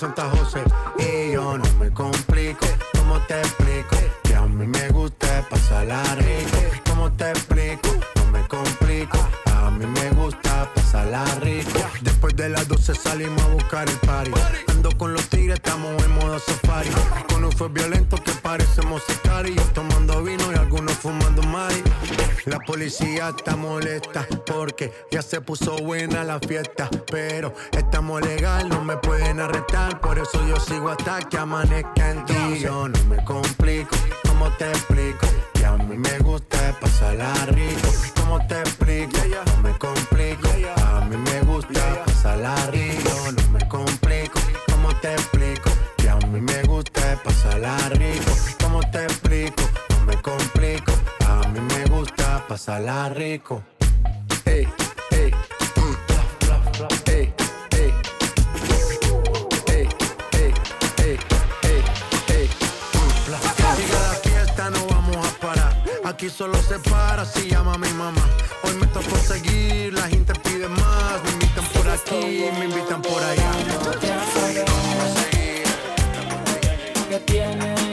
Santa Rosa. Está molesta porque ya se puso buena la fiesta. Pero estamos legal, no me pueden arrestar. Por eso yo sigo hasta que amanezca en ti. Yo no me complico, ¿cómo te explico? Que a mí me gusta pasarla rico. ¿Cómo te explico? No me complico, a mí me gusta pasarla rico. No me complico, ¿cómo te explico? A mí me gusta pasarla rico. ¿Cómo te explico? No me complico pasarla rico. Ey, ey, ey, ey. Ey, ey, ey, ey, ey. Sigue la fiesta, no vamos a parar. Aquí solo se para si llama mi mamá. Hoy me tocó seguir, la gente pide más. Me invitan por aquí, me invitan por allá. ¿Qué tiene?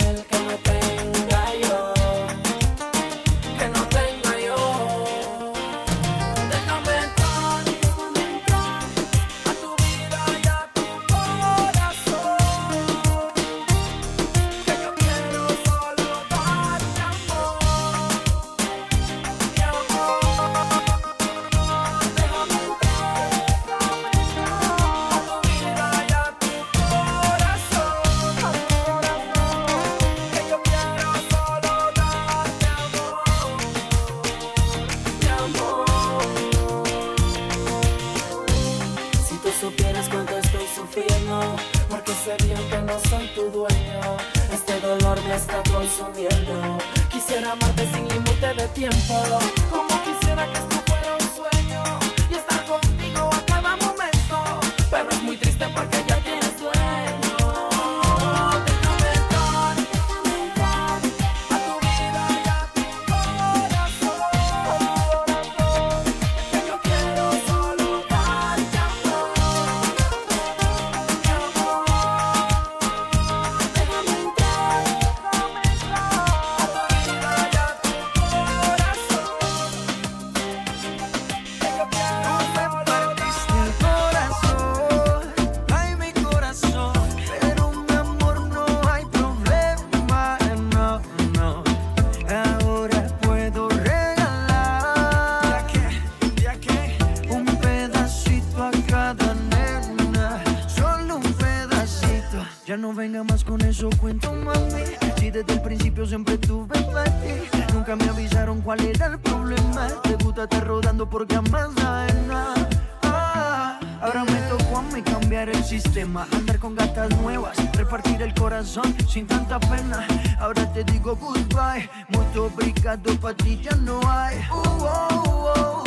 no soy tu dueño. Este dolor me está consumiendo. Quisiera amarte sin límite de tiempo. Como quisiera que esto fuera un sueño y estar contigo a cada momento. Pero es muy triste porque porque amansa en nada. Ah, ahora me tocó a mí cambiar el sistema, andar con gatas nuevas, repartir el corazón sin tanta pena. Ahora te digo goodbye, muy obrigado, pa' ti ya no hay. Uh, oh, oh.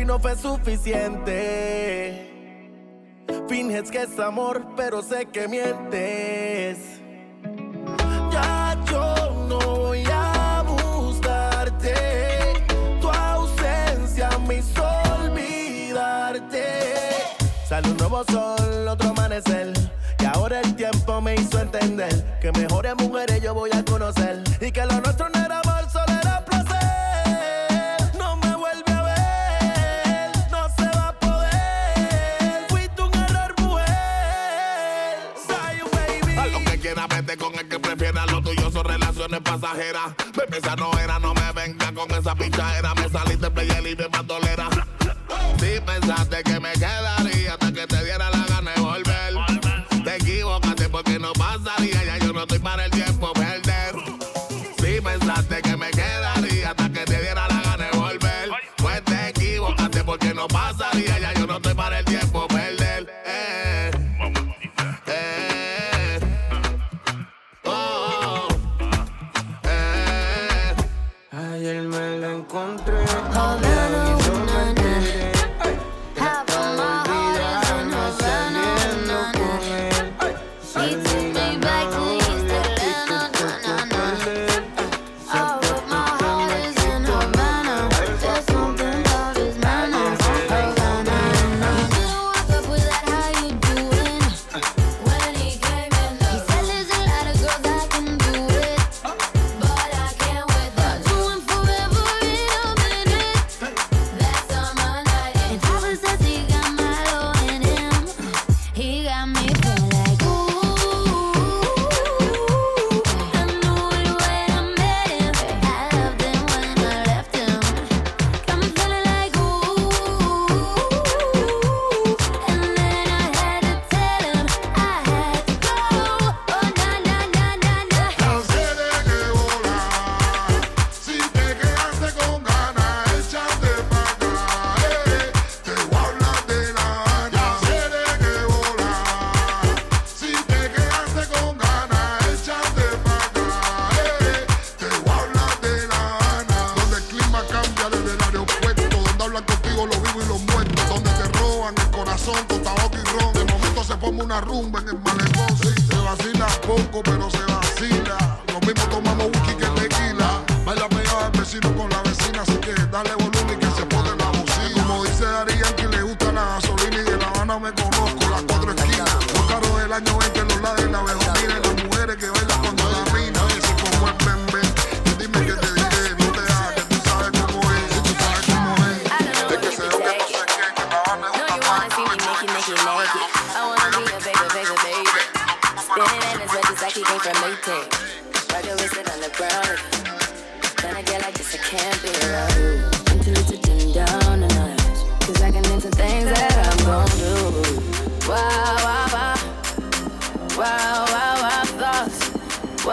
y no fue suficiente. Finges que es amor, pero sé que mientes. Ya yo no voy a buscarte. Tu ausencia me hizo olvidarte. Sale un nuevo sol, otro amanecer. Y ahora el tiempo me hizo entender que mejores mujeres yo voy a conocer. Esa no era, no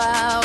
wow.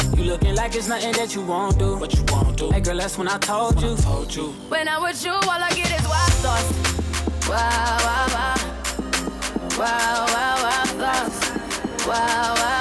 You looking like it's nothing that you won't do. What you won't do. Hey girl, that's when I told you. I Told you. When I'm with you, all I get is wild thoughts. Wow, wow, wow. Wow, wow, wow, thoughts. Wow, wow,